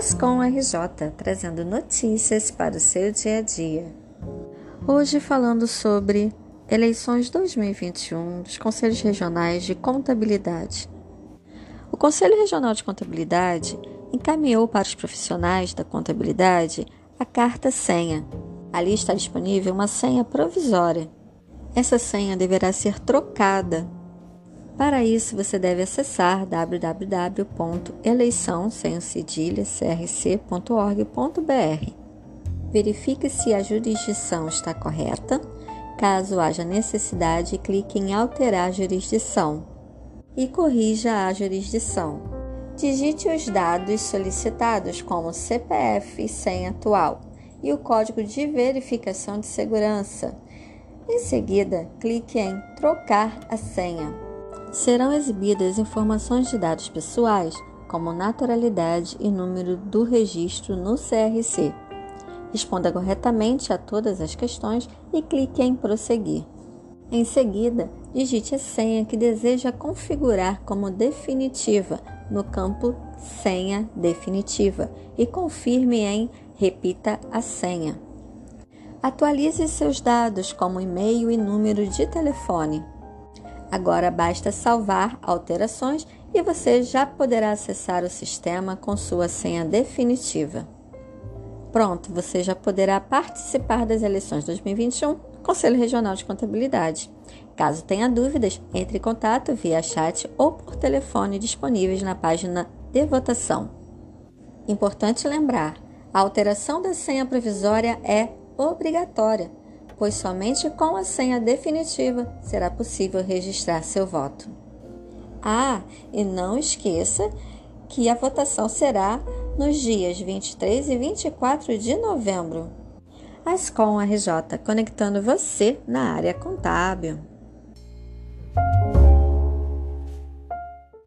Ascom RJ, trazendo notícias para o seu dia a dia. Hoje falando sobre eleições 2021 dos Conselhos Regionais de Contabilidade. O Conselho Regional de Contabilidade encaminhou para os profissionais da contabilidade a carta senha. Ali está disponível uma senha provisória. Essa senha deverá ser trocada para isso, você deve acessar www.eleição.crc.org.br. Verifique se a jurisdição está correta. Caso haja necessidade, clique em Alterar jurisdição e corrija a jurisdição. Digite os dados solicitados, como CPF e senha atual, e o código de verificação de segurança. Em seguida, clique em Trocar a senha serão exibidas informações de dados pessoais, como naturalidade e número do registro no CRC. Responda corretamente a todas as questões e clique em Prosseguir. Em seguida, digite a senha que deseja configurar como definitiva no campo Senha Definitiva e confirme em Repita a senha. Atualize seus dados como e-mail e número de telefone. Agora basta salvar alterações e você já poderá acessar o sistema com sua senha definitiva. Pronto, você já poderá participar das eleições 2021 do Conselho Regional de Contabilidade. Caso tenha dúvidas, entre em contato via chat ou por telefone disponíveis na página de votação. Importante lembrar: a alteração da senha provisória é obrigatória pois somente com a senha definitiva será possível registrar seu voto. Ah, e não esqueça que a votação será nos dias 23 e 24 de novembro. Ascom RJ, conectando você na área contábil.